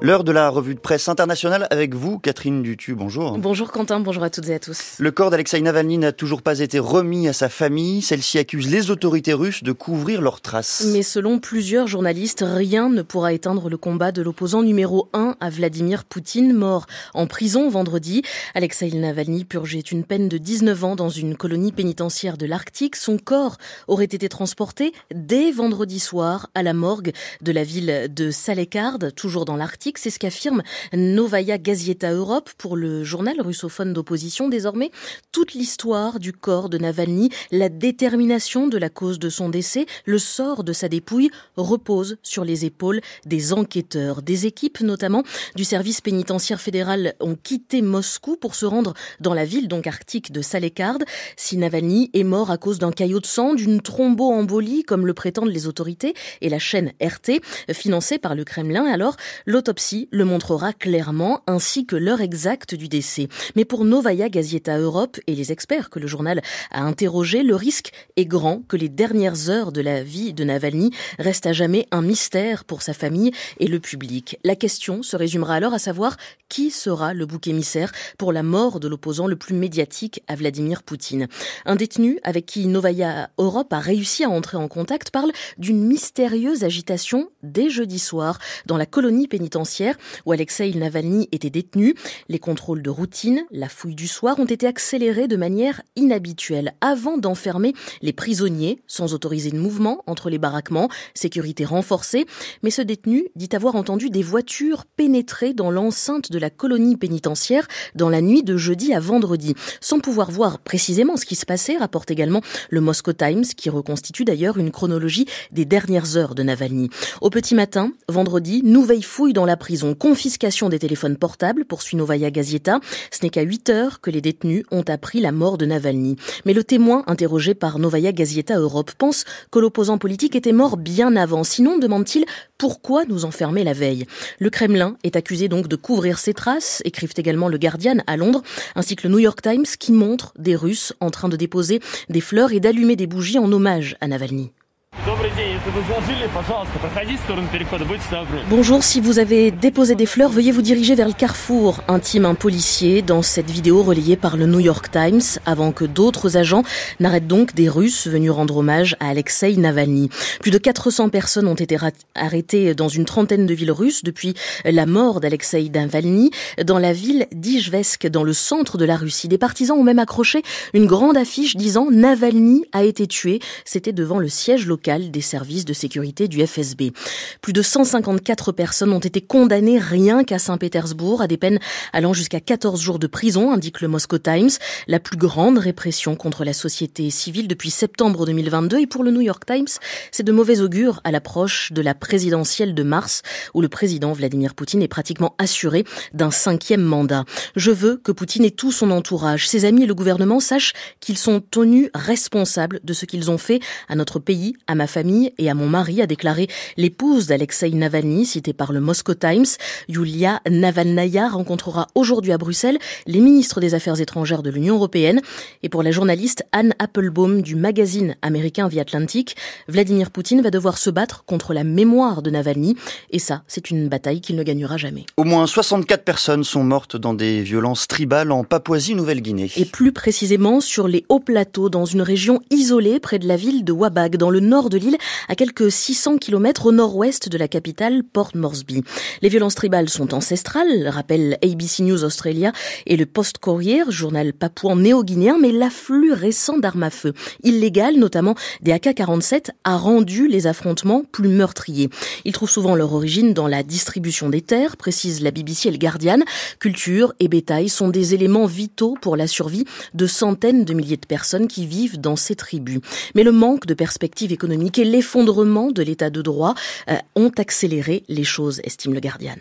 L'heure de la revue de presse internationale avec vous, Catherine Dutu. Bonjour. Bonjour Quentin, bonjour à toutes et à tous. Le corps d'Alexei Navalny n'a toujours pas été remis à sa famille. Celle-ci accuse les autorités russes de couvrir leurs traces. Mais selon plusieurs journalistes, rien ne pourra éteindre le combat de l'opposant numéro 1 à Vladimir Poutine, mort en prison vendredi. Alexei Navalny purgeait une peine de 19 ans dans une colonie pénitentiaire de l'Arctique. Son corps aurait été transporté dès vendredi soir à la morgue de la ville de Salekard, toujours dans l'Arctique c'est ce qu'affirme Novaya Gazeta Europe pour le journal russophone d'opposition désormais. Toute l'histoire du corps de Navalny, la détermination de la cause de son décès, le sort de sa dépouille repose sur les épaules des enquêteurs. Des équipes notamment du service pénitentiaire fédéral ont quitté Moscou pour se rendre dans la ville donc arctique de Salekard. Si Navalny est mort à cause d'un caillot de sang, d'une thromboembolie comme le prétendent les autorités et la chaîne RT financée par le Kremlin, alors l'autopsie le montrera clairement, ainsi que l'heure exacte du décès. Mais pour Novaya Gazeta Europe et les experts que le journal a interrogés, le risque est grand que les dernières heures de la vie de Navalny restent à jamais un mystère pour sa famille et le public. La question se résumera alors à savoir qui sera le bouc émissaire pour la mort de l'opposant le plus médiatique à Vladimir Poutine. Un détenu avec qui Novaya Europe a réussi à entrer en contact parle d'une mystérieuse agitation dès jeudi soir dans la colonie pénitentiaire où Alexei Navalny était détenu. Les contrôles de routine, la fouille du soir ont été accélérés de manière inhabituelle avant d'enfermer les prisonniers sans autoriser de mouvement entre les baraquements, sécurité renforcée. Mais ce détenu dit avoir entendu des voitures pénétrer dans l'enceinte de la colonie pénitentiaire dans la nuit de jeudi à vendredi. Sans pouvoir voir précisément ce qui se passait, rapporte également le Moscow Times, qui reconstitue d'ailleurs une chronologie des dernières heures de Navalny. Au petit matin, vendredi, nouvelle fouille dans la prison. Confiscation des téléphones portables, poursuit Novaya Gazeta. Ce n'est qu'à 8 heures que les détenus ont appris la mort de Navalny. Mais le témoin, interrogé par Novaya Gazeta Europe, pense que l'opposant politique était mort bien avant. Sinon, demande-t-il, pourquoi nous enfermer la veille? Le Kremlin est accusé donc de couvrir ses traces, écrivent également le Guardian à Londres, ainsi que le New York Times qui montre des Russes en train de déposer des fleurs et d'allumer des bougies en hommage à Navalny. Bonjour, si vous avez déposé des fleurs, veuillez vous diriger vers le carrefour, intime un policier dans cette vidéo relayée par le New York Times, avant que d'autres agents n'arrêtent donc des Russes venus rendre hommage à Alexei Navalny. Plus de 400 personnes ont été arrêtées dans une trentaine de villes russes depuis la mort d'Alexei Navalny dans la ville d'Ijvesk, dans le centre de la Russie. Des partisans ont même accroché une grande affiche disant Navalny a été tué. C'était devant le siège local des services de sécurité du FSB. Plus de 154 personnes ont été condamnées rien qu'à Saint-Pétersbourg à des peines allant jusqu'à 14 jours de prison, indique le Moscow Times, la plus grande répression contre la société civile depuis septembre 2022. Et pour le New York Times, c'est de mauvais augure à l'approche de la présidentielle de mars, où le président Vladimir Poutine est pratiquement assuré d'un cinquième mandat. Je veux que Poutine et tout son entourage, ses amis et le gouvernement sachent qu'ils sont tenus responsables de ce qu'ils ont fait à notre pays, à ma famille et à mon mari, a déclaré l'épouse d'Alexei Navalny, citée par le Moscow Times. Yulia Navalnaya rencontrera aujourd'hui à Bruxelles les ministres des Affaires étrangères de l'Union européenne. Et pour la journaliste Anne Applebaum du magazine américain The Atlantic, Vladimir Poutine va devoir se battre contre la mémoire de Navalny. Et ça, c'est une bataille qu'il ne gagnera jamais. Au moins 64 personnes sont mortes dans des violences tribales en Papouasie-Nouvelle-Guinée. Et plus précisément sur les hauts plateaux, dans une région isolée près de la ville de Wabag, dans le nord de l'île, à quelques 600 km au nord-ouest de la capitale Port Moresby. Les violences tribales sont ancestrales, rappelle ABC News Australia et le Post Courier, journal papouan néo-guinéen, mais l'afflux récent d'armes à feu, illégales notamment des AK-47, a rendu les affrontements plus meurtriers. Ils trouvent souvent leur origine dans la distribution des terres, précise la BBC et le Guardian. Culture et bétail sont des éléments vitaux pour la survie de centaines de milliers de personnes qui vivent dans ces tribus. Mais le manque de perspectives économiques et l'effondrement de l'état de droit euh, ont accéléré les choses, estime le Guardian.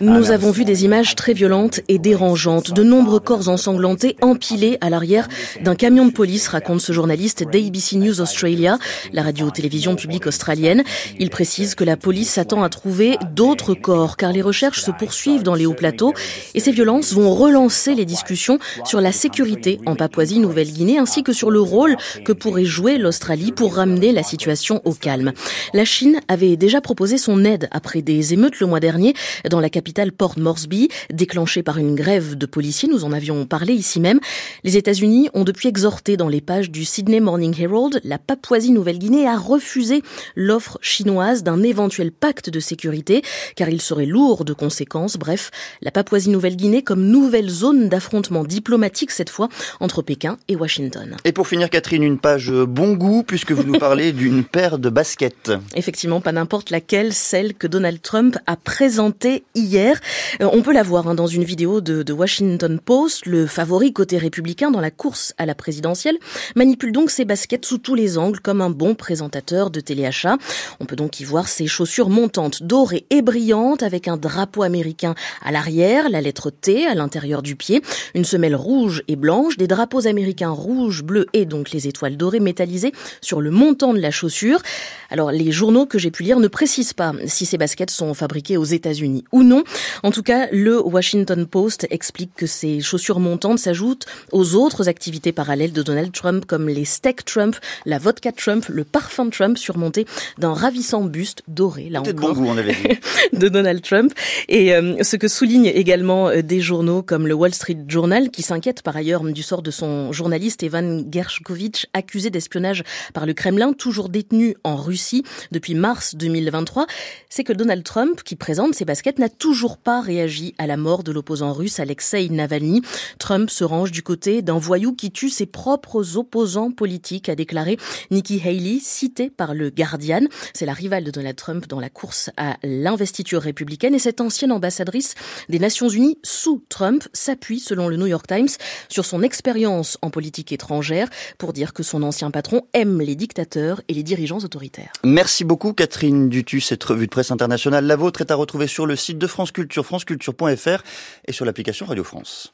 Nous avons vu des images très violentes et dérangeantes, de nombreux corps ensanglantés empilés à l'arrière d'un camion de police, raconte ce journaliste d'ABC News Australia, la radio-télévision publique australienne. Il précise que la police s'attend à trouver d'autres corps, car les recherches se poursuivent dans les hauts plateaux et ces violences vont relancer les discussions sur la sécurité en Papouasie-Nouvelle-Guinée ainsi que sur le rôle que pourrait jouer l'Australie pour ramener la situation situation au calme. La Chine avait déjà proposé son aide après des émeutes le mois dernier dans la capitale Port Moresby, déclenchée par une grève de policiers. Nous en avions parlé ici même. Les États-Unis ont depuis exhorté dans les pages du Sydney Morning Herald la Papouasie-Nouvelle-Guinée à refuser l'offre chinoise d'un éventuel pacte de sécurité, car il serait lourd de conséquences. Bref, la Papouasie-Nouvelle-Guinée comme nouvelle zone d'affrontement diplomatique cette fois entre Pékin et Washington. Et pour finir, Catherine, une page bon goût puisque vous nous parlez d'une paire de baskets. Effectivement, pas n'importe laquelle, celle que Donald Trump a présentée hier. Euh, on peut la voir hein, dans une vidéo de, de Washington Post. Le favori côté républicain dans la course à la présidentielle manipule donc ses baskets sous tous les angles comme un bon présentateur de téléachat. On peut donc y voir ses chaussures montantes, dorées et brillantes avec un drapeau américain à l'arrière, la lettre T à l'intérieur du pied, une semelle rouge et blanche, des drapeaux américains rouge, bleu et donc les étoiles dorées métallisées sur le montant de la Alors les journaux que j'ai pu lire ne précisent pas si ces baskets sont fabriquées aux États-Unis ou non. En tout cas, le Washington Post explique que ces chaussures montantes s'ajoutent aux autres activités parallèles de Donald Trump comme les steaks Trump, la vodka Trump, le parfum Trump surmonté d'un ravissant buste doré, là encore, bon goût, on avait dit. de Donald Trump. Et euh, ce que soulignent également euh, des journaux comme le Wall Street Journal, qui s'inquiète par ailleurs du sort de son journaliste Evan Gershkovitch, accusé d'espionnage par le Kremlin, toujours détenu en Russie depuis mars 2023, c'est que Donald Trump, qui présente ses baskets, n'a toujours pas réagi à la mort de l'opposant russe Alexei Navalny. Trump se range du côté d'un voyou qui tue ses propres opposants politiques, a déclaré Nikki Haley, citée par le Guardian. C'est la rivale de Donald Trump dans la course à l'investiture républicaine et cette ancienne ambassadrice des Nations Unies sous Trump s'appuie, selon le New York Times, sur son expérience en politique étrangère pour dire que son ancien patron aime les dictateurs et dirigeants autoritaires. Merci beaucoup Catherine Dutu. Cette revue de presse internationale, la vôtre, est à retrouver sur le site de France Culture, franceculture.fr et sur l'application Radio France.